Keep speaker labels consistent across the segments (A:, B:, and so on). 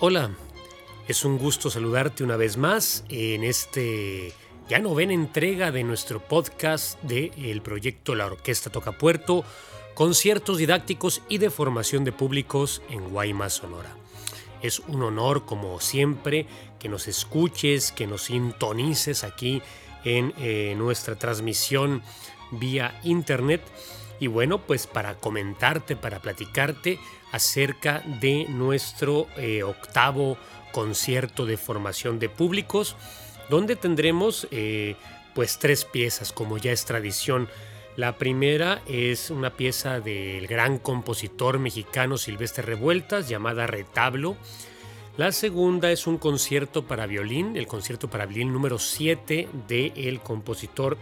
A: Hola, es un gusto saludarte una vez más en este ya novena entrega de nuestro podcast del proyecto La Orquesta Toca Puerto, conciertos didácticos y de formación de públicos en Guaymas, Sonora. Es un honor, como siempre, que nos escuches, que nos sintonices aquí en eh, nuestra transmisión vía internet. Y bueno, pues para comentarte, para platicarte acerca de nuestro eh, octavo concierto de formación de públicos, donde tendremos eh, pues tres piezas, como ya es tradición. La primera es una pieza del gran compositor mexicano Silvestre Revueltas llamada Retablo. La segunda es un concierto para violín, el concierto para violín número 7 del compositor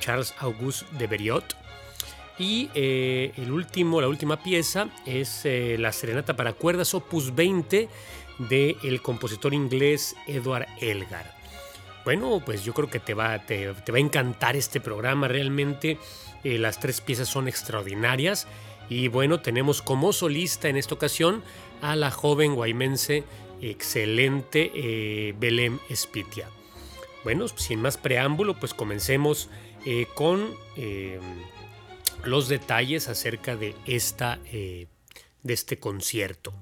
A: Charles Auguste de Beriot. Y eh, el último, la última pieza es eh, la Serenata para cuerdas opus 20 del compositor inglés Edward Elgar. Bueno, pues yo creo que te va, te, va a encantar este programa. Realmente eh, las tres piezas son extraordinarias. Y bueno, tenemos como solista en esta ocasión a la joven guaymense excelente eh, Belém Espitia. Bueno, sin más preámbulo, pues comencemos con los detalles acerca de, esta, de este concierto.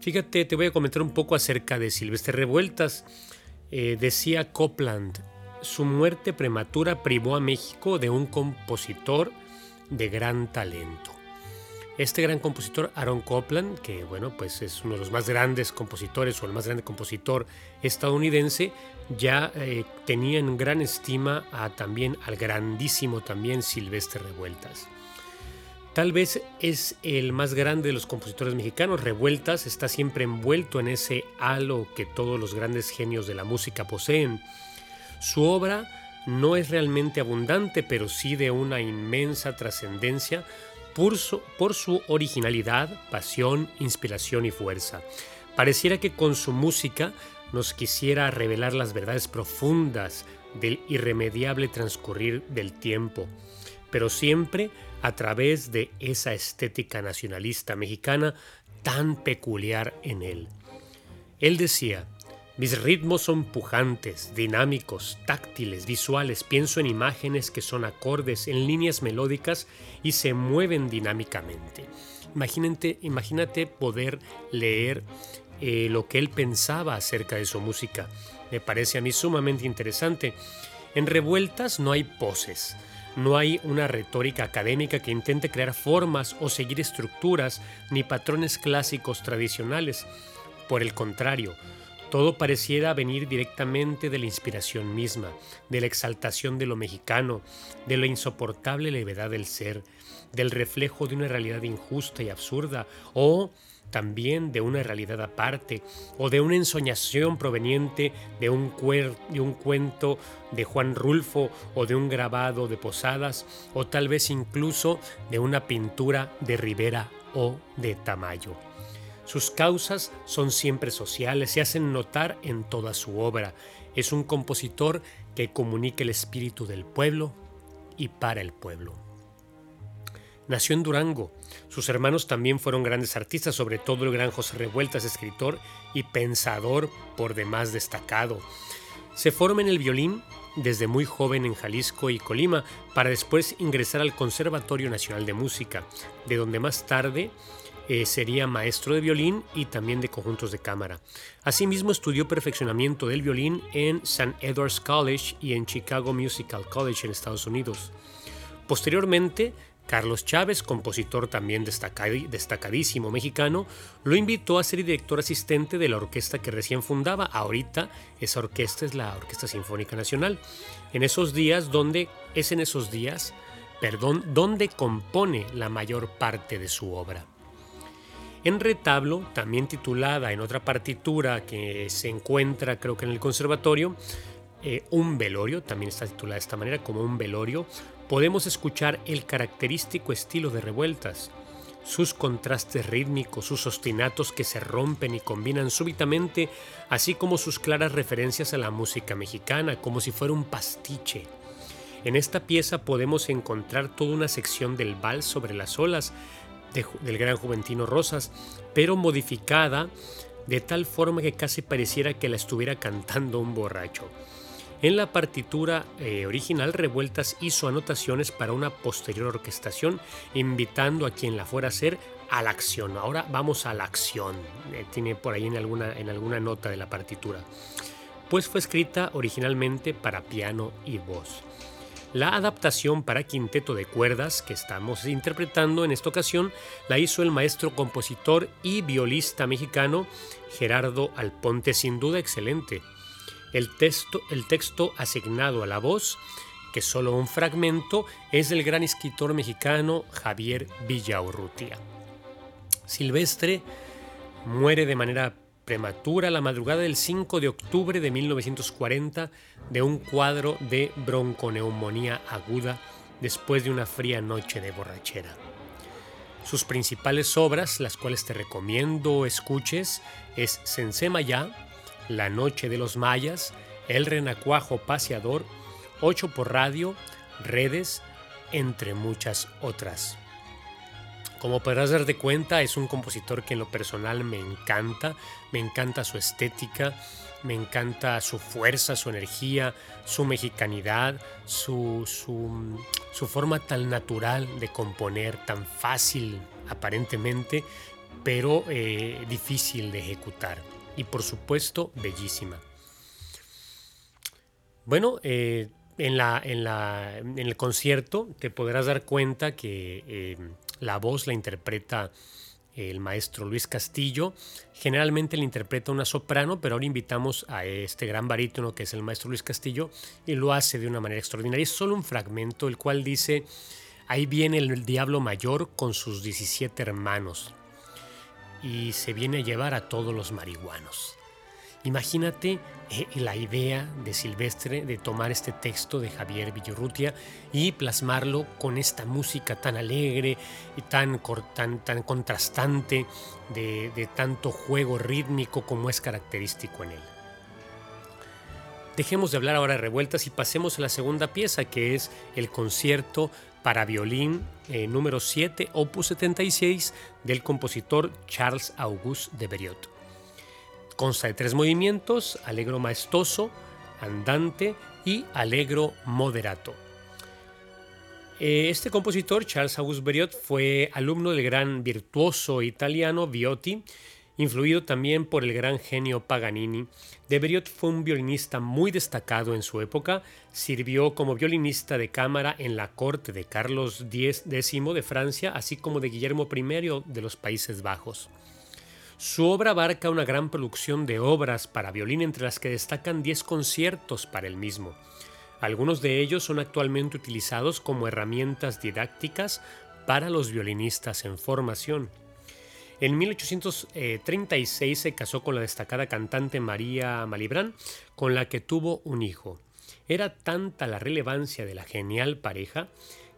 A: Fíjate, te voy a comentar un poco acerca de Silvestre Revueltas. Eh, decía Copland, su muerte prematura privó a México de un compositor de gran talento. Este gran compositor, Aaron Copland, que bueno, pues es uno de los más grandes compositores o el más grande compositor estadounidense, ya eh, tenía en gran estima a, también al grandísimo también Silvestre Revueltas. Tal vez es el más grande de los compositores mexicanos. Revueltas está siempre envuelto en ese halo que todos los grandes genios de la música poseen. Su obra no es realmente abundante, pero sí de una inmensa trascendencia por su, por su originalidad, pasión, inspiración y fuerza. Pareciera que con su música nos quisiera revelar las verdades profundas del irremediable transcurrir del tiempo, pero siempre a través de esa estética nacionalista mexicana tan peculiar en él. Él decía, mis ritmos son pujantes, dinámicos, táctiles, visuales, pienso en imágenes que son acordes, en líneas melódicas y se mueven dinámicamente. Imagínate, imagínate poder leer eh, lo que él pensaba acerca de su música. Me parece a mí sumamente interesante. En revueltas no hay poses, no hay una retórica académica que intente crear formas o seguir estructuras ni patrones clásicos tradicionales. Por el contrario, todo pareciera venir directamente de la inspiración misma, de la exaltación de lo mexicano, de la insoportable levedad del ser, del reflejo de una realidad injusta y absurda, o también de una realidad aparte o de una ensoñación proveniente de un, de un cuento de Juan Rulfo o de un grabado de Posadas o tal vez incluso de una pintura de Rivera o de Tamayo. Sus causas son siempre sociales, se hacen notar en toda su obra. Es un compositor que comunica el espíritu del pueblo y para el pueblo. Nació en Durango. Sus hermanos también fueron grandes artistas, sobre todo el gran José Revueltas, escritor y pensador por demás destacado. Se forma en el violín desde muy joven en Jalisco y Colima, para después ingresar al Conservatorio Nacional de Música, de donde más tarde eh, sería maestro de violín y también de conjuntos de cámara. Asimismo estudió perfeccionamiento del violín en St. Edward's College y en Chicago Musical College en Estados Unidos. Posteriormente Carlos Chávez, compositor también destacadísimo mexicano, lo invitó a ser director asistente de la orquesta que recién fundaba. Ahorita esa orquesta es la Orquesta Sinfónica Nacional. En esos días, donde es en esos días, perdón, donde compone la mayor parte de su obra. En retablo, también titulada en otra partitura que se encuentra creo que en el conservatorio, eh, un velorio, también está titulada de esta manera como un velorio, podemos escuchar el característico estilo de revueltas, sus contrastes rítmicos, sus ostinatos que se rompen y combinan súbitamente, así como sus claras referencias a la música mexicana, como si fuera un pastiche. En esta pieza podemos encontrar toda una sección del vals sobre las olas del gran Juventino Rosas, pero modificada de tal forma que casi pareciera que la estuviera cantando un borracho. En la partitura eh, original, Revueltas hizo anotaciones para una posterior orquestación, invitando a quien la fuera a hacer a la acción. Ahora vamos a la acción. Eh, tiene por ahí en alguna, en alguna nota de la partitura. Pues fue escrita originalmente para piano y voz. La adaptación para quinteto de cuerdas que estamos interpretando en esta ocasión la hizo el maestro compositor y violista mexicano Gerardo Alponte, sin duda excelente. El texto, el texto asignado a la voz, que solo un fragmento, es del gran escritor mexicano Javier Villaurrutia. Silvestre muere de manera prematura la madrugada del 5 de octubre de 1940 de un cuadro de bronconeumonía aguda después de una fría noche de borrachera. Sus principales obras, las cuales te recomiendo escuches, es Sensemayá, La Noche de los Mayas, El Renacuajo Paseador, Ocho por Radio, Redes, entre muchas otras. Como podrás darte cuenta, es un compositor que en lo personal me encanta, me encanta su estética, me encanta su fuerza, su energía, su mexicanidad, su, su, forma tan natural de componer, tan fácil aparentemente, pero eh, difícil de ejecutar. Y por supuesto, bellísima. Bueno, eh, en, la, en, la, en, el concierto te podrás dar cuenta que eh, la voz la interpreta el maestro Luis Castillo. Generalmente le interpreta una soprano, pero ahora invitamos a este gran barítono que es el maestro Luis Castillo y lo hace de una manera extraordinaria. Es solo un fragmento, el cual dice, ahí viene el diablo mayor con sus 17 hermanos y se viene a llevar a todos los marihuanos. Imagínate eh, la idea de Silvestre de tomar este texto de Javier Villorrutia y plasmarlo con esta música tan alegre y tan, tan, tan contrastante de, de tanto juego rítmico como es característico en él. Dejemos de hablar ahora de revueltas y pasemos a la segunda pieza que es el concierto para violín eh, número 7, opus 76 del compositor Charles Auguste de Beriot. Consta de tres movimientos, allegro maestoso, andante y allegro moderato. Eh, este compositor, Charles Auguste Beriot, fue alumno del gran virtuoso italiano Viotti, influido también por el gran genio Paganini. De Beriot fue un violinista muy destacado en su época, sirvió como violinista de cámara en la corte de Carlos X de Francia, así como de Guillermo I de los Países Bajos. Su obra abarca una gran producción de obras para violín entre las que destacan 10 conciertos para el mismo. Algunos de ellos son actualmente utilizados como herramientas didácticas para los violinistas en formación. En 1836 se casó con la destacada cantante María Malibran, con la que tuvo un hijo. Era tanta la relevancia de la genial pareja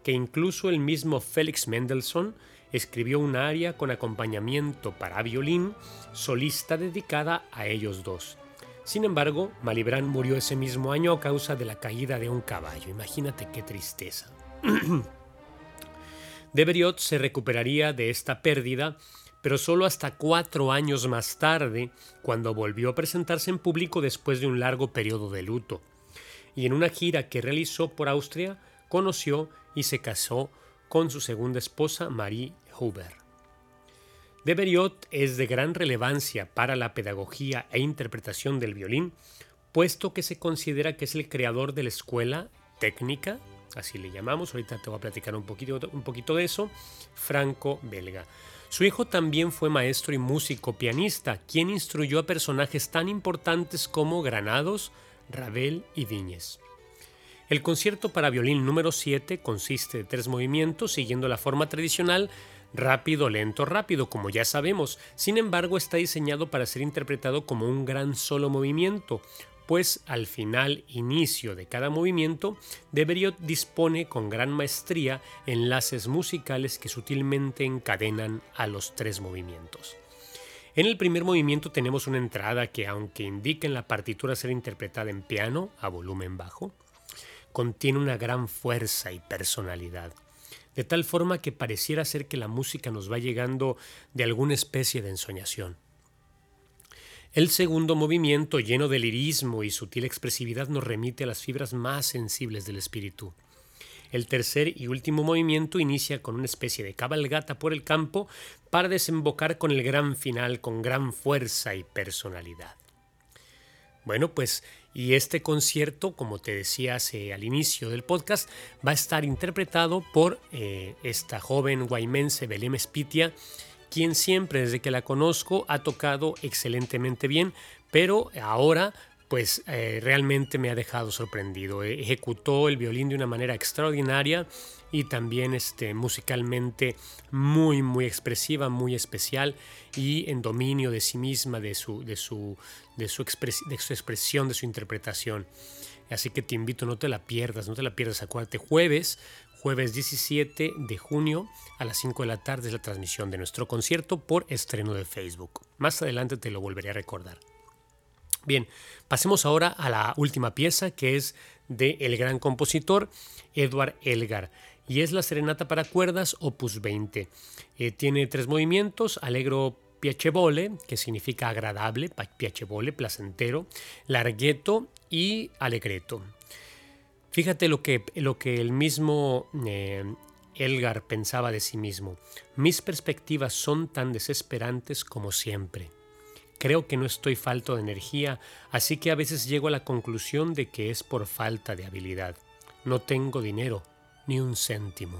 A: que incluso el mismo Félix Mendelssohn escribió un aria con acompañamiento para violín, solista dedicada a ellos dos. Sin embargo, Malibran murió ese mismo año a causa de la caída de un caballo. Imagínate qué tristeza. de se recuperaría de esta pérdida, pero solo hasta cuatro años más tarde, cuando volvió a presentarse en público después de un largo periodo de luto. Y en una gira que realizó por Austria, conoció y se casó con su segunda esposa Marie Huber. De Beriot es de gran relevancia para la pedagogía e interpretación del violín, puesto que se considera que es el creador de la escuela técnica, así le llamamos, ahorita te voy a platicar un poquito, un poquito de eso, franco-belga. Su hijo también fue maestro y músico pianista, quien instruyó a personajes tan importantes como Granados, Ravel y Viñes. El concierto para violín número 7 consiste de tres movimientos siguiendo la forma tradicional rápido, lento, rápido, como ya sabemos. Sin embargo, está diseñado para ser interpretado como un gran solo movimiento, pues al final, inicio de cada movimiento, Deberiot dispone con gran maestría enlaces musicales que sutilmente encadenan a los tres movimientos. En el primer movimiento tenemos una entrada que, aunque indica en la partitura ser interpretada en piano a volumen bajo, contiene una gran fuerza y personalidad, de tal forma que pareciera ser que la música nos va llegando de alguna especie de ensoñación. El segundo movimiento, lleno de lirismo y sutil expresividad, nos remite a las fibras más sensibles del espíritu. El tercer y último movimiento inicia con una especie de cabalgata por el campo para desembocar con el gran final con gran fuerza y personalidad. Bueno, pues y este concierto, como te decía hace, al inicio del podcast, va a estar interpretado por eh, esta joven guaymense Belém Spitia, quien siempre desde que la conozco ha tocado excelentemente bien, pero ahora pues eh, realmente me ha dejado sorprendido. E, ejecutó el violín de una manera extraordinaria y también este, musicalmente muy, muy expresiva, muy especial y en dominio de sí misma, de su, de su, de su, expresión, de su interpretación. Así que te invito, no te la pierdas, no te la pierdas. Acuérdate, jueves, jueves 17 de junio a las 5 de la tarde es la transmisión de nuestro concierto por estreno de Facebook. Más adelante te lo volveré a recordar. Bien, pasemos ahora a la última pieza que es de el gran compositor Edward Elgar y es la Serenata para cuerdas opus 20. Eh, tiene tres movimientos, Allegro piacevole, que significa agradable, piacevole, placentero, larghetto y allegretto. Fíjate lo que, lo que el mismo eh, Elgar pensaba de sí mismo. Mis perspectivas son tan desesperantes como siempre. Creo que no estoy falto de energía, así que a veces llego a la conclusión de que es por falta de habilidad. No tengo dinero, ni un céntimo.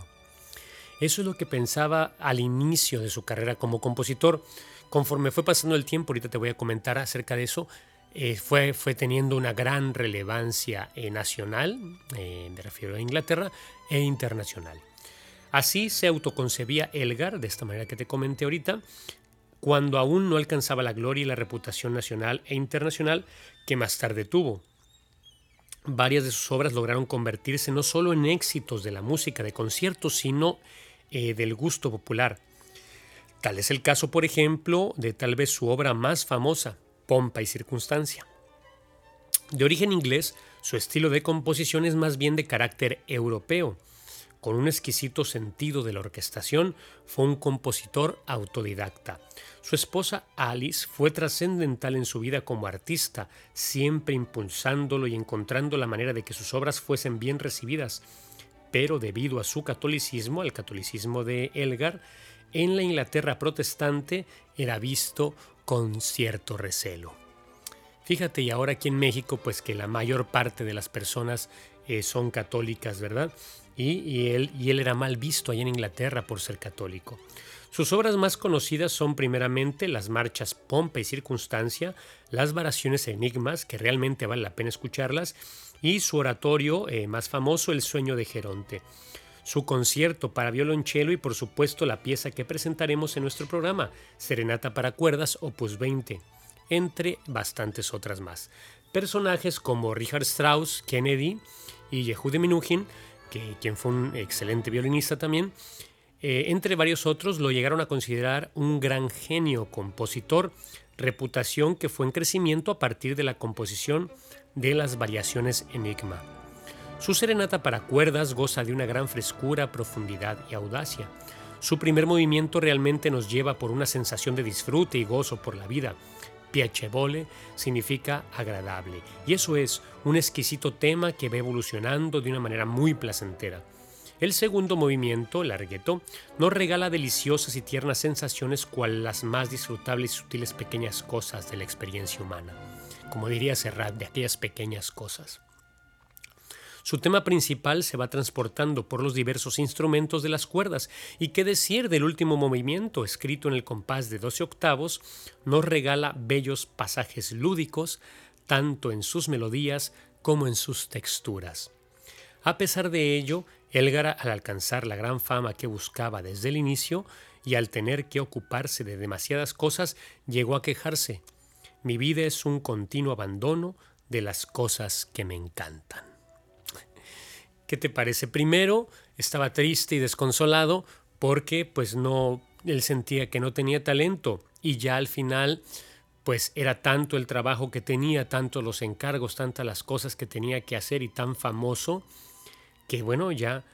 A: Eso es lo que pensaba al inicio de su carrera como compositor. Conforme fue pasando el tiempo, ahorita te voy a comentar acerca de eso, eh, fue, fue, teniendo una gran relevancia eh, nacional, eh, me refiero a Inglaterra, e internacional. Así se autoconcebía Elgar, de esta manera que te comenté ahorita, cuando aún no alcanzaba la gloria y la reputación nacional e internacional que más tarde tuvo. Varias de sus obras lograron convertirse no solo en éxitos de la música de conciertos, sino eh, del gusto popular. Tal es el caso, por ejemplo, de tal vez su obra más famosa, Pompa y Circunstancia. De origen inglés, su estilo de composición es más bien de carácter europeo, con un exquisito sentido de la orquestación, fue un compositor autodidacta. Su esposa Alice fue trascendental en su vida como artista, siempre impulsándolo y encontrando la manera de que sus obras fuesen bien recibidas. Pero debido a su catolicismo, al catolicismo de Elgar, en la Inglaterra protestante era visto con cierto recelo. Fíjate, y ahora aquí en México, pues que la mayor parte de las personas eh, son católicas, ¿verdad? y, él, y él era mal visto allá en Inglaterra por ser católico. Sus obras más conocidas son primeramente las marchas Pompa y Circunstancia, las variaciones Enigmas, que realmente vale la pena escucharlas, y su oratorio eh, más famoso, El sueño de Geronte. Su concierto para violonchelo y por supuesto la pieza que presentaremos en nuestro programa, Serenata para cuerdas, opus 20, entre bastantes otras más. Personajes como Richard Strauss, Kennedy y Yehude Minujín quien fue un excelente violinista también, eh, entre varios otros lo llegaron a considerar un gran genio compositor, reputación que fue en crecimiento a partir de la composición de las variaciones Enigma. Su serenata para cuerdas goza de una gran frescura, profundidad y audacia. Su primer movimiento realmente nos lleva por una sensación de disfrute y gozo por la vida, Piacevole significa agradable y eso es un exquisito tema que va evolucionando de una manera muy placentera. El segundo movimiento, largueto, nos regala deliciosas y tiernas sensaciones cual las más disfrutables y sutiles pequeñas cosas de la experiencia humana. Como diría Serrat, de aquellas pequeñas cosas. Su tema principal se va transportando por los diversos instrumentos de las cuerdas y qué decir del último movimiento escrito en el compás de 12 octavos nos regala bellos pasajes lúdicos tanto en sus melodías como en sus texturas. A pesar de ello, Elgar al alcanzar la gran fama que buscaba desde el inicio y al tener que ocuparse de demasiadas cosas, llegó a quejarse. Mi vida es un continuo abandono de las cosas que me encantan. ¿Qué te parece? Primero estaba triste y desconsolado porque pues no, él sentía que no tenía talento y ya al final pues era tanto el trabajo que tenía, tanto los encargos, tantas las cosas que tenía que hacer y tan famoso que bueno, ya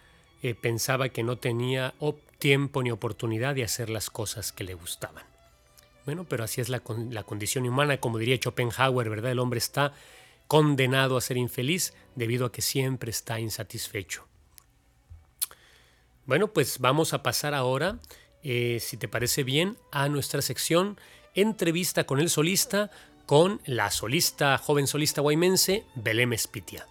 A: eh, pensaba que no tenía tiempo ni oportunidad de hacer las cosas que le gustaban. Bueno, pero así es la, la condición humana, como diría Schopenhauer, ¿verdad? El hombre está condenado a ser infeliz debido a que siempre está insatisfecho. Bueno, pues vamos a pasar ahora, eh, si te parece bien, a nuestra sección entrevista con el solista, con la solista, joven solista guaymense, Belém Espitia.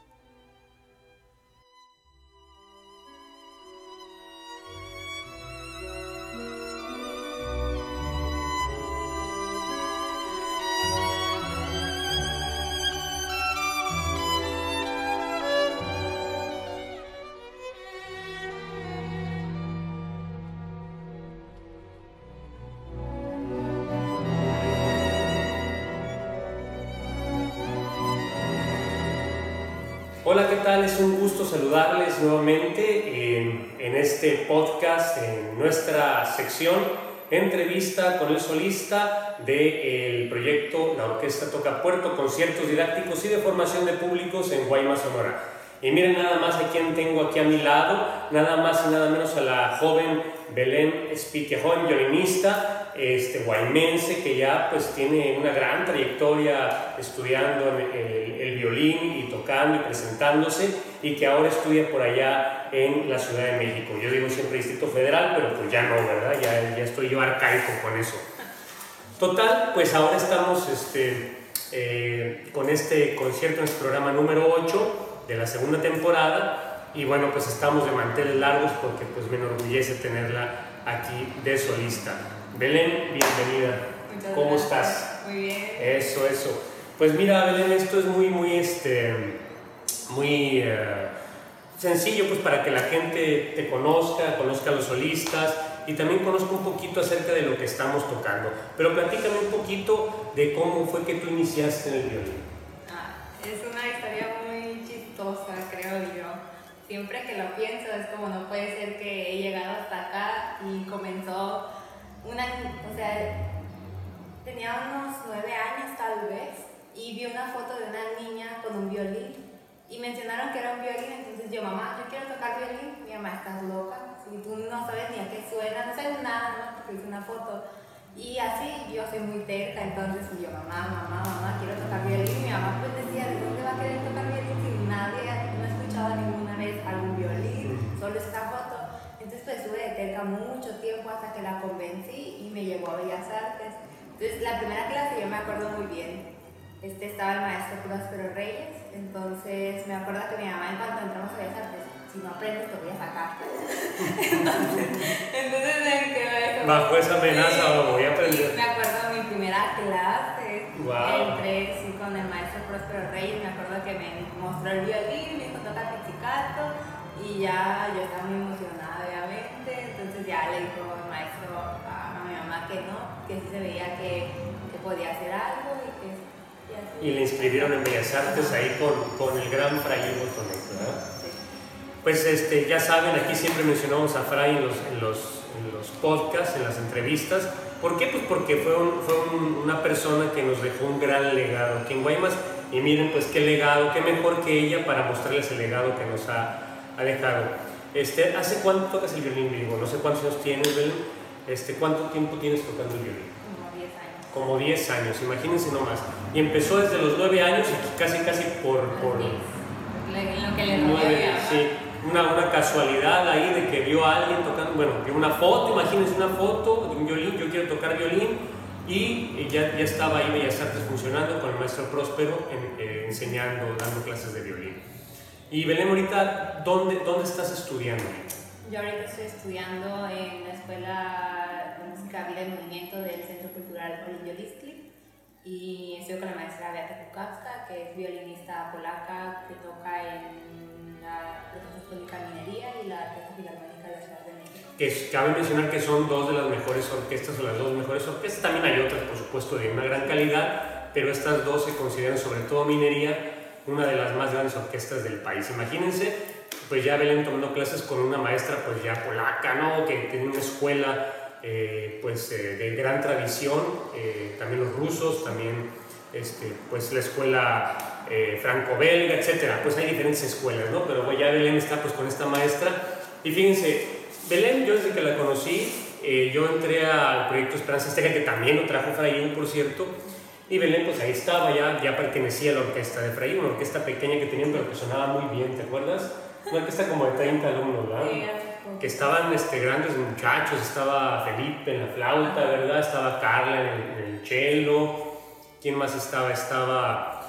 A: Nuevamente en, este podcast, en nuestra sección entrevista con el solista del proyecto La Orquesta Toca Puerto, conciertos didácticos y de formación de públicos en Guaymas, Sonora. Y miren nada más a quien tengo aquí a mi lado, nada más y nada menos a la joven Belén Spique, joven violinista, este, guaymense que ya pues tiene una gran trayectoria estudiando el, el, violín y tocando y presentándose y que ahora estudia por allá en la Ciudad de México. Yo digo siempre Distrito Federal, pero pues ya no, ¿verdad? Ya, ya estoy yo arcaico con eso. Total, pues ahora estamos este, eh, con este concierto en este programa número 8 de la segunda temporada y bueno, pues estamos de manteles largos porque pues me enorgullece tenerla aquí de solista. Belén, bienvenida. ¿Cómo estás?
B: Muy bien.
A: Eso, eso. Pues mira, Belén, esto es muy, muy, este, muy eh, sencillo, pues para que la gente te conozca, conozca a los solistas y también conozca un poquito acerca de lo que estamos tocando. Pero platícame un poquito de cómo fue que tú iniciaste en el violín.
B: Siempre que lo pienso es como no puede ser que he llegado hasta acá y comenzó una, o sea, tenía unos nueve años tal vez y vi una foto de una niña con un violín y mencionaron que era un violín, entonces yo, mamá, yo quiero tocar violín, mi mamá, estás loca, si tú no sabes ni a qué suena, no sabes nada, ¿no? porque hice una foto. Y así yo soy muy terca, entonces yo, mamá, mamá, mamá, quiero tocar violín. Mi mamá pues decía, ¿de dónde va a querer tocar violín si nadie, no he escuchado ninguna vez algún violín, solo esta foto? Entonces pues estuve de terca mucho tiempo hasta que la convencí y me llevó a Bellas Artes. Entonces la primera clase yo me acuerdo muy bien. Este estaba el maestro Próspero Reyes, entonces me acuerdo que mi mamá en cuanto entramos a Bellas Artes, si no aprendes te voy a sacar. entonces, entonces me quedé
A: Bajo esa amenaza sí, voy a aprender.
B: me acuerdo de mi primera clase, wow. entré sí, con el maestro Próspero Reyes, me acuerdo que me mostró el violín, me dijo y ya yo estaba muy emocionada obviamente, entonces ya le dijo el maestro a, mi mamá que no, que sí se veía que, que podía hacer algo y que...
A: Y, y le inscribieron en Bellas Artes ahí con, con el gran Fray Tonet, ¿verdad? Sí. Pues este, ya saben, aquí siempre mencionamos a Fray en los, en los, en los podcasts, en las entrevistas. ¿Por qué? Pues porque fue, un, fue un, una persona que nos dejó un gran legado aquí en Guaymas. Y miren, pues qué legado, qué mejor que ella para mostrarles el legado que nos ha ha dejado. Este, ¿Hace cuánto tocas el violín, Diego? No sé cuántos años tienes, Belén. Este, ¿Cuánto tiempo tienes tocando el violín?
B: Como 10 años.
A: Como 10 años, imagínense nomás. Y empezó desde los 9 años y casi, casi por... por
B: lo que le
A: 9, sí, una, una casualidad ahí de que vio a alguien tocando, bueno, vio una foto, imagínense una foto de un violín, yo quiero tocar violín, y ya, ya estaba ahí Bellas Artes funcionando con el maestro Próspero en, eh, enseñando, dando clases de violín. Y Belén, ahorita, ¿dónde, ¿dónde estás estudiando?
B: Yo ahorita estoy estudiando en la Escuela de Música, Vida y Movimiento del Centro Cultural Olinio Listli y estoy con la maestra Beata Kukowska, que es violinista polaca que toca en la Orquesta Minería y la Orquesta Filarmónica
A: Que cabe mencionar que son dos de las mejores orquestas o las dos mejores orquestas. También hay otras, por supuesto, de una gran calidad, pero estas dos se consideran sobre todo minería una de las más grandes orquestas del país. Imagínense, pues ya Belén tomando clases con una maestra pues ya polaca, ¿no? Que tiene una escuela eh, pues eh, de gran tradición, eh, también los rusos, también este, pues la escuela eh, franco-belga, etcétera. Pues hay diferentes escuelas, ¿no? Pero ya Belén está pues con esta maestra. Y fíjense, Belén, yo desde que la conocí, eh, yo entré al proyecto Esperanza Azteca, que también lo trajo Frayún, por cierto, y Belén, pues ahí estaba, ya, ya pertenecía a la orquesta de Frayún, una orquesta pequeña que tenían, pero que sonaba muy bien, ¿te acuerdas? Una orquesta como de 30 alumnos, ¿verdad? que estaban este, grandes muchachos, estaba Felipe en la flauta, ¿verdad? Estaba Carla en el, en el cello, ¿quién más estaba? Estaba...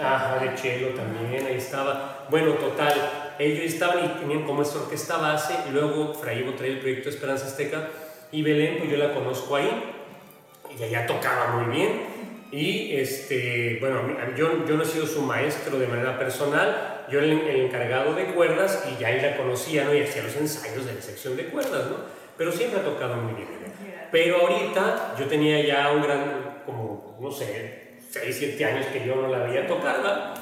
A: Ajá, de cello también, ahí estaba. Bueno, total, ellos estaban y tenían como esta orquesta base, y luego Fray Ivo trae el proyecto Esperanza Azteca, y Belén, pues yo la conozco ahí, y ella tocaba muy bien. Y este, bueno, yo, yo no he sido su maestro de manera personal, yo era el, encargado de cuerdas y ya él la conocía, ¿no? Y hacía los ensayos de la sección de cuerdas, ¿no? Pero siempre ha tocado muy bien. Pero ahorita yo tenía ya un gran, como, no sé, 6, 7 años que yo no la veía tocar, ¿verdad?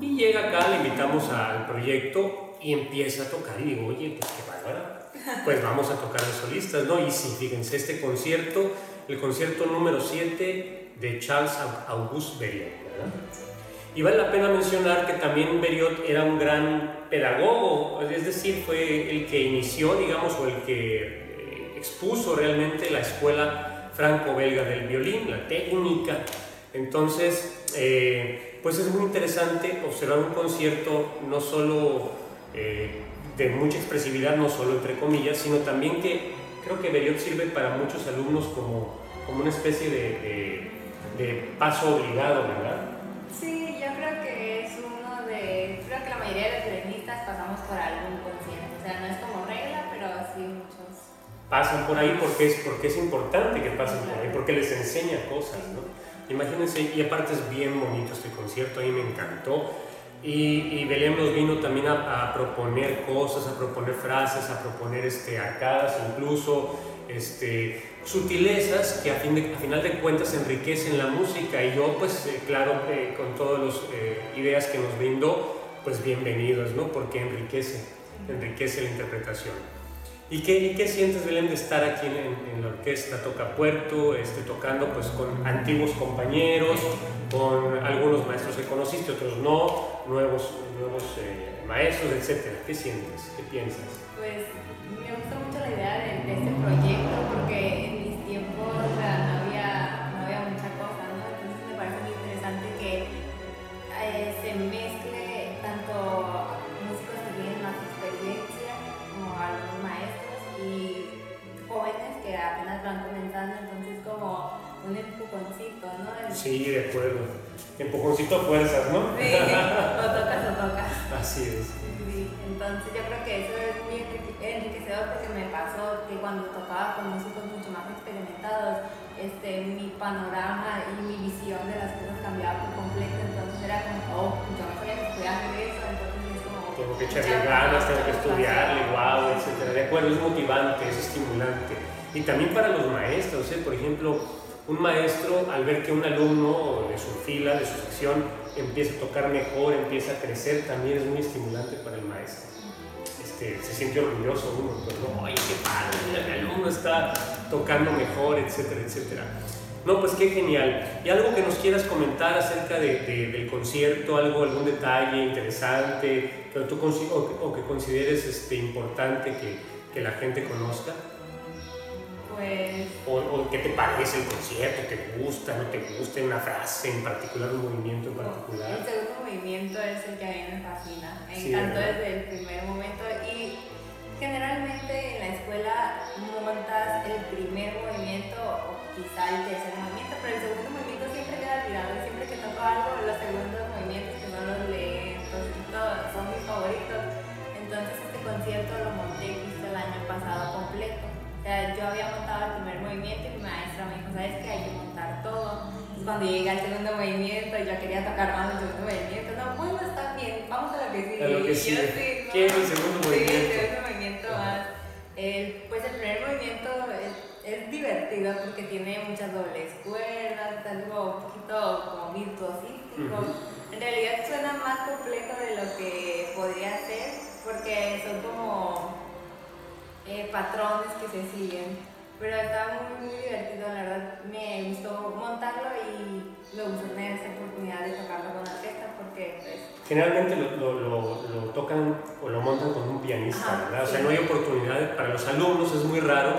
A: Y llega acá, le invitamos al proyecto y empieza a tocar y digo, oye, pues qué bárbara. Pues vamos a tocar los solistas, ¿no? Y sí, fíjense, este concierto, el concierto número 7 de Charles Auguste Berlioz, ¿verdad? Y vale la pena mencionar que también Beriot era un gran pedagogo, es decir, fue el que inició, digamos, o el que eh, expuso realmente la escuela franco-belga del violín, la técnica. Entonces, eh, pues es muy interesante observar un concierto no solo eh, de mucha expresividad, no solo entre comillas, sino también que creo que Beriot sirve para muchos alumnos como, como una especie de, de, de paso obligado, ¿verdad?
B: por algún concierto. O sea, no es como regla, pero sí muchos.
A: Pasan por ahí porque es, porque es importante que pasen por ahí, porque les enseña cosas, ¿no? Imagínense, y aparte es bien bonito este concierto, a mí me encantó. Y, y Belén nos vino también a, proponer cosas, a proponer frases, a proponer este, arcadas, incluso este, sutilezas que a final de cuentas enriquecen la música. Y yo, pues, eh, claro, eh, con todas las eh, ideas que nos brindó, pues bienvenidos, ¿no? Porque enriquece, enriquece la interpretación. ¿Y qué, qué sientes, Belén, de estar aquí en, la orquesta Toca Puerto, este, tocando pues con antiguos compañeros, con algunos maestros que conociste, otros no, nuevos, nuevos eh, maestros, etcétera? ¿Qué sientes? ¿Qué piensas?
B: Pues me gusta mucho la idea de, este proyecto
A: Sí, de acuerdo. Empujoncito a fuerzas, ¿no?
B: Sí, o tocas o tocas.
A: Así es.
B: Sí, entonces yo creo que eso es muy enriquecedor porque me pasó que cuando tocaba con músicos mucho más experimentados, este, mi panorama y mi visión de las cosas cambiaba por completo, entonces era como, oh, yo no sabía que estudiar eso, entonces es como...
A: Tengo que echarle ganas, tengo que estudiarle, wow, etc. De acuerdo, es motivante, es estimulante. Y también para los maestros, ¿eh? por ejemplo, un maestro al ver que un alumno de su fila, de su sección, empieza a tocar mejor, empieza a crecer, también es muy estimulante para el maestro. Este, se siente orgulloso uno, pues, ¿no? Ay, qué padre, mi alumno está tocando mejor, etcétera, etcétera. No, pues qué genial. ¿Y algo que nos quieras comentar acerca de, del concierto, algo, algún detalle interesante que tú, o, o que consideres este, importante que, que la gente conozca?
B: Pues...
A: O, qué te parece el concierto? ¿Te gusta? ¿No te gusta? ¿Una frase en particular? ¿Un movimiento en particular?
B: El segundo movimiento es el que a mí me fascina. Me encantó desde el primer momento y generalmente en la escuela montas el primer movimiento o quizá el tercer movimiento, pero el segundo movimiento siempre queda olvidado. Siempre que toco algo, los segundos movimientos que son los lentos son mis favoritos. Entonces este concierto lo monté el año pasado completo. O sea, yo había montado el primer movimiento y mi maestra me dijo, ¿sabes qué? Hay que montar todo. Entonces cuando llegué al segundo movimiento y yo quería tocar más el segundo movimiento, no, bueno, está bien, vamos a lo que sigue.
A: A lo que sigue. ¿Qué es el segundo movimiento?
B: Sí, el segundo movimiento más. El, pues el primer movimiento es, es, divertido porque tiene muchas dobles cuerdas, es algo un poquito como virtuosístico. En realidad suena más complejo de lo que podría ser porque son como eh, patrones que se siguen. Pero está muy, muy divertido, la verdad me gustó montarlo y me gustó tener esa oportunidad de tocarlo con la orquesta porque pues,
A: Generalmente lo, lo, lo, tocan o lo montan con un pianista, ¿verdad? O sea, no hay oportunidad, para los alumnos es muy raro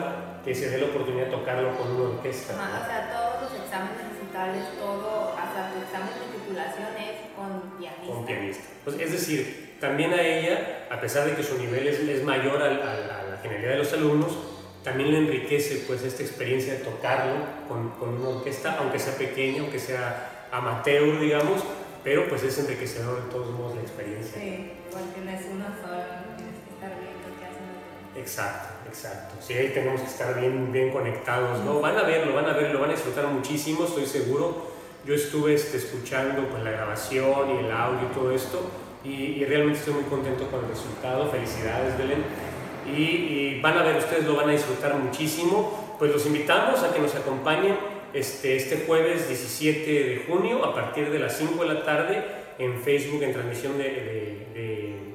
A: que se dé la oportunidad de tocarlo con una orquesta.
B: o sea, todos los exámenes recitales, todo, hasta tu examen de titulación es con pianista.
A: Con pianista. Pues, es decir, también a ella, a pesar de que su nivel es, es mayor a, la generalidad de los alumnos, también le enriquece pues esta experiencia de tocarlo con, con una orquesta, aunque sea pequeña, aunque sea amateur, digamos, pero pues es enriquecedor de todos modos la experiencia.
B: Sí, igual tienes uno solo, tienes que estar bien porque hacen
A: Exacto, exacto. Sí, ahí tenemos que estar bien, bien conectados, ¿no? Van a verlo, van a verlo, van a disfrutar muchísimo, estoy seguro. Yo estuve este, escuchando pues, la grabación y el audio y todo esto y, realmente estoy muy contento con el resultado. Felicidades, Belén. Y, y van a ver, ustedes lo van a disfrutar muchísimo. Pues los invitamos a que nos acompañen este, este jueves 17 de junio a partir de las 5 de la tarde en Facebook, en transmisión de,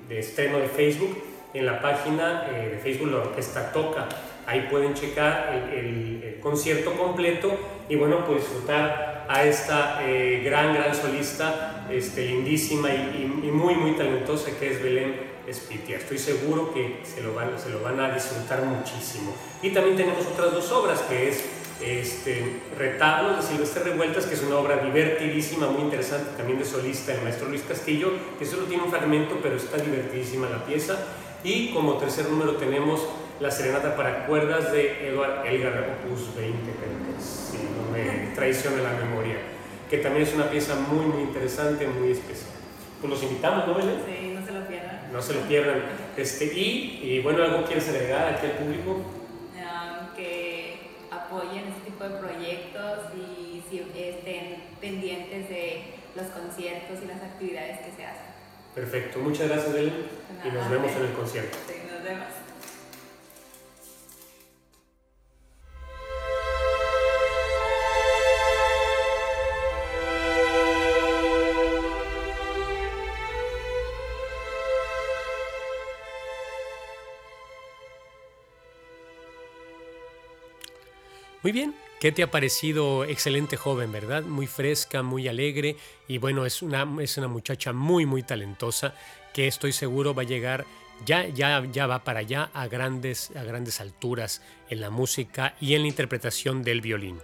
A: de, estreno de Facebook, en la página eh, de Facebook La Orquesta Toca. Ahí pueden checar el, concierto completo y bueno, pues disfrutar a esta eh, gran, gran solista, este, lindísima y, muy, muy talentosa que es Belén Espitia. Estoy seguro que se lo, van, se lo van a disfrutar muchísimo. Y también tenemos otras dos obras, que es este, Retablos de Silvestre Revueltas, que es una obra divertidísima, muy interesante, también de solista, el maestro Luis Castillo, que solo tiene un fragmento, pero está divertidísima la pieza. Y como tercer número tenemos la Serenata para cuerdas de Eduard Elgar, opus 20, si no me traiciona la memoria, que también es una pieza muy, muy interesante, muy especial. Pues los invitamos, ¿no,
B: Belén? Sí, no se lo pierdan.
A: No se lo pierdan. Este, y, y bueno, ¿algo quieres agregar aquí al público?
B: apoyen este tipo de proyectos y si estén pendientes de los conciertos y las actividades que se hacen.
A: Perfecto, muchas gracias Belén y nos vemos en el concierto.
B: Sí, nos vemos.
A: Muy bien, ¿qué te ha parecido? Excelente joven, ¿verdad? Muy fresca, muy alegre y bueno, es una, es una muchacha muy, muy talentosa que estoy seguro va a llegar, ya, ya, ya va para allá a grandes, a grandes alturas en la música y en la interpretación del violín.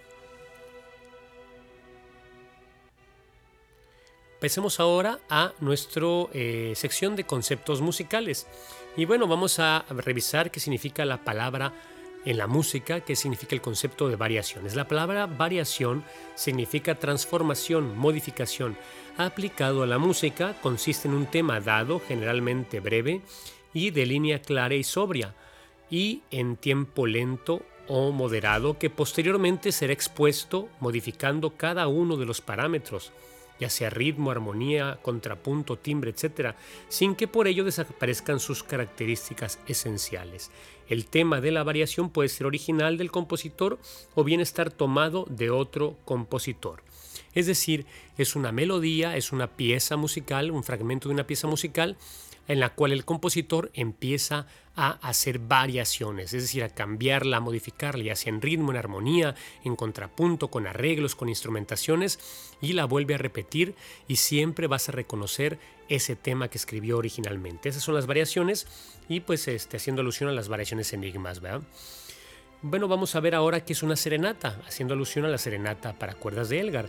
A: Pasemos ahora a nuestra eh, sección de conceptos musicales. Y bueno, vamos a revisar qué significa la palabra en la música que significa el concepto de variaciones. La palabra variación significa transformación, modificación. Aplicado a la música consiste en un tema dado, generalmente breve, y de línea clara y sobria, y en tiempo lento o moderado que posteriormente será expuesto modificando cada uno de los parámetros ya sea ritmo, armonía, contrapunto, timbre, etc., sin que por ello desaparezcan sus características esenciales. El tema de la variación puede ser original del compositor o bien estar tomado de otro compositor. Es decir, es una melodía, es una pieza musical, un fragmento de una pieza musical en la cual el compositor empieza a hacer variaciones, es decir, a cambiarla, a modificarla, ya sea en ritmo, en armonía, en contrapunto, con arreglos, con instrumentaciones, y la vuelve a repetir y siempre vas a reconocer ese tema que escribió originalmente. Esas son las variaciones y pues este, haciendo alusión a las variaciones enigmas, ¿verdad? Bueno, vamos a ver ahora qué es una serenata, haciendo alusión a la serenata para cuerdas de Elgar.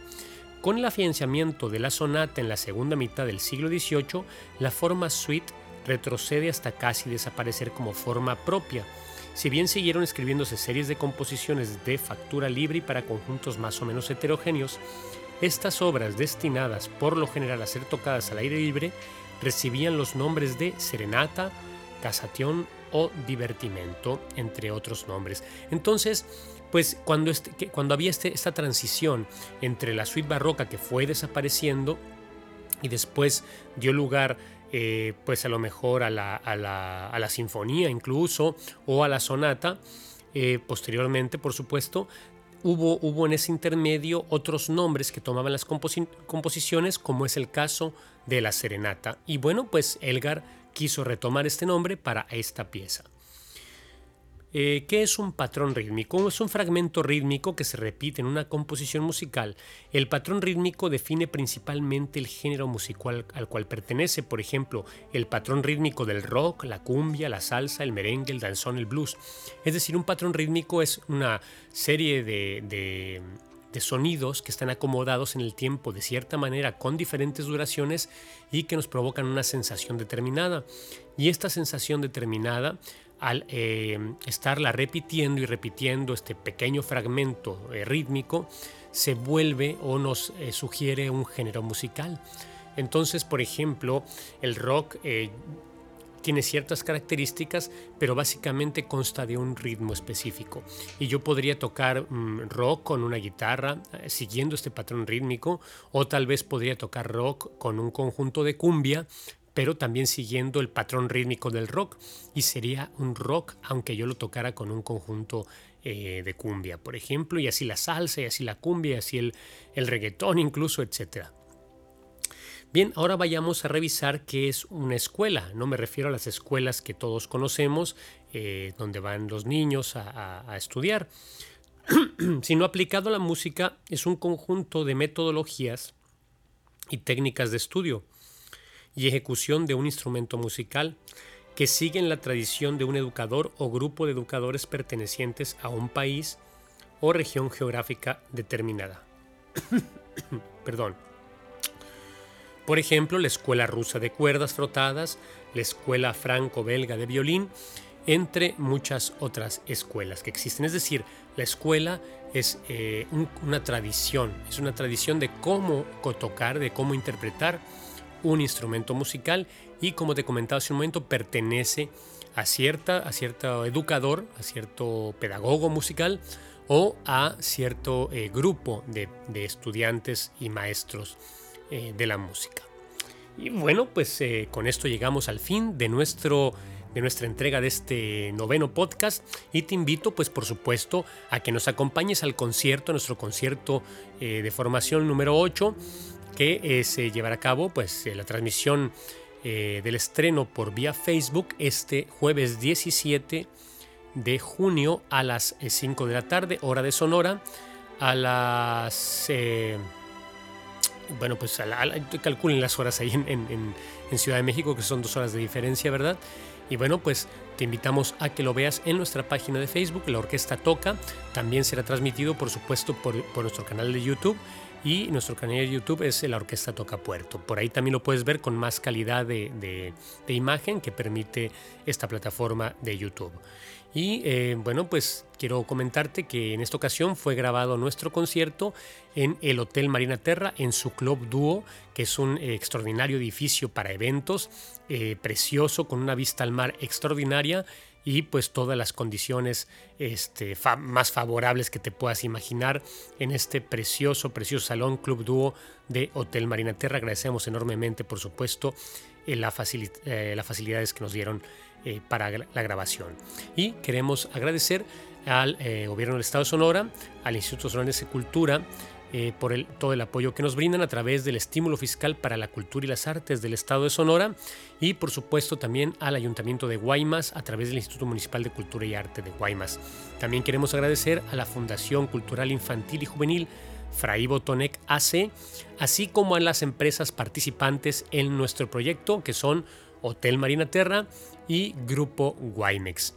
A: Con el afianzamiento de la sonata en la segunda mitad del siglo XVIII, la forma suite retrocede hasta casi desaparecer como forma propia. Si bien siguieron escribiéndose series de composiciones de factura libre y para conjuntos más o menos heterogéneos, estas obras destinadas por lo general a ser tocadas al aire libre recibían los nombres de serenata, casation o divertimento, entre otros nombres. Entonces, pues cuando, este, cuando había este, esta transición entre la suite barroca que fue desapareciendo y después dio lugar eh, pues a lo mejor a la, a, la, sinfonía incluso o a la sonata, eh, posteriormente por supuesto, hubo, hubo en ese intermedio otros nombres que tomaban las composiciones como es el caso de la serenata. Y bueno, pues Elgar quiso retomar este nombre para esta pieza. Eh, ¿Qué es un patrón rítmico? Es un fragmento rítmico que se repite en una composición musical. El patrón rítmico define principalmente el género musical al cual pertenece, por ejemplo, el patrón rítmico del rock, la cumbia, la salsa, el merengue, el danzón, el blues. Es decir, un patrón rítmico es una serie de, de sonidos que están acomodados en el tiempo de cierta manera con diferentes duraciones y que nos provocan una sensación determinada. Y esta sensación determinada al eh, estarla repitiendo y repitiendo este pequeño fragmento eh, rítmico, se vuelve o nos eh, sugiere un género musical. Entonces, por ejemplo, el rock tiene ciertas características, pero básicamente consta de un ritmo específico. Y yo podría tocar mm, rock con una guitarra siguiendo este patrón rítmico, o tal vez podría tocar rock con un conjunto de cumbia pero también siguiendo el patrón rítmico del rock y sería un rock aunque yo lo tocara con un conjunto eh, de cumbia, por ejemplo, y así la salsa, y así la cumbia, y así el, el reggaetón incluso, etc. Bien, ahora vayamos a revisar qué es una escuela. No me refiero a las escuelas que todos conocemos, eh, donde van los niños a, a estudiar, sino aplicado a la música es un conjunto de metodologías y técnicas de estudio y ejecución de un instrumento musical que siguen la tradición de un educador o grupo de educadores pertenecientes a un país o región geográfica determinada. Perdón. Por ejemplo, la escuela rusa de cuerdas frotadas, la escuela franco-belga de violín, entre muchas otras escuelas que existen. Es decir, la escuela es eh, una tradición, es una tradición de cómo tocar, de cómo interpretar un instrumento musical y como te comentaba hace un momento pertenece a, cierta, a cierto educador, a cierto pedagogo musical o a cierto eh, grupo de, estudiantes y maestros eh, de la música. Y bueno, pues eh, con esto llegamos al fin de nuestro de nuestra entrega de este noveno podcast y te invito pues por supuesto a que nos acompañes al concierto, nuestro concierto de formación número 8 que eh, se llevará a cabo pues, eh, la transmisión eh, del estreno por vía Facebook este jueves 17 de junio a las 5 de la tarde, hora de Sonora, a las... bueno, pues calculen las horas ahí en, Ciudad de México, que son dos horas de diferencia, ¿verdad? Y bueno, pues te invitamos a que lo veas en nuestra página de Facebook, La Orquesta Toca. También será transmitido, por supuesto, por nuestro canal de YouTube y nuestro canal de YouTube es la Orquesta Toca Puerto. Por ahí también lo puedes ver con más calidad de, imagen que permite esta plataforma de YouTube. Y eh, bueno, pues quiero comentarte que en esta ocasión fue grabado nuestro concierto en el Hotel Marina Terra, en su Club Dúo, que es un extraordinario edificio para eventos, eh, precioso, con una vista al mar extraordinaria y pues todas las condiciones este, más favorables que te puedas imaginar en este precioso, precioso salón Club Dúo de Hotel Marina Terra. Agradecemos enormemente, por supuesto, eh, la eh, las facilidades que nos dieron eh, para la grabación. Y queremos agradecer al Gobierno del Estado de Sonora, al Instituto Sonora de Cultura, eh, por todo el apoyo que nos brindan a través del estímulo fiscal para la cultura y las artes del Estado de Sonora y por supuesto también al Ayuntamiento de Guaymas a través del Instituto Municipal de Cultura y Arte de Guaymas. También queremos agradecer a la Fundación Cultural Infantil y Juvenil Fray Botonec AC, así como a las empresas participantes en nuestro proyecto que son Hotel Marina Terra y Grupo Guaymex.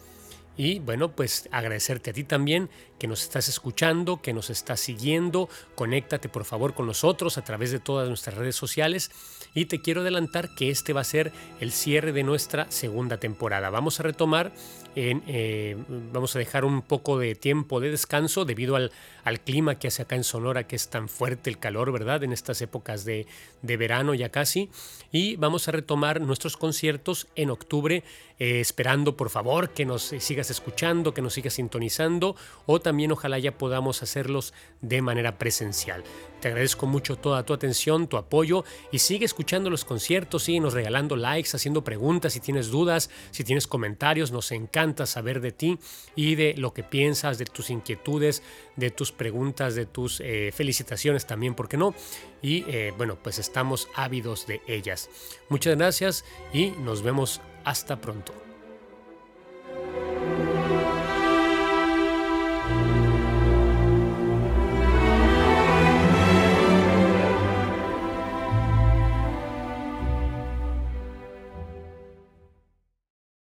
A: Y bueno, pues agradecerte a ti también que nos estás escuchando, que nos estás siguiendo. Conéctate por favor con nosotros a través de todas nuestras redes sociales. Y te quiero adelantar que este va a ser el cierre de nuestra segunda temporada. Vamos a retomar eh, vamos a dejar un poco de tiempo de descanso debido al, clima que hace acá en Sonora, que es tan fuerte el calor, ¿verdad? En estas épocas de, verano ya casi. Y vamos a retomar nuestros conciertos en octubre, eh, esperando por favor que nos sigas escuchando, que nos sigas sintonizando o también ojalá ya podamos hacerlos de manera presencial. Te agradezco mucho toda tu atención, tu apoyo y sigue escuchando los conciertos, síguenos regalando likes, haciendo preguntas si tienes dudas, si tienes comentarios, nos encanta saber de ti y de lo que piensas, de tus inquietudes, de tus preguntas, de tus eh, felicitaciones también, ¿por qué no? Y eh, bueno, pues estamos ávidos de ellas. Muchas gracias y nos vemos hasta pronto.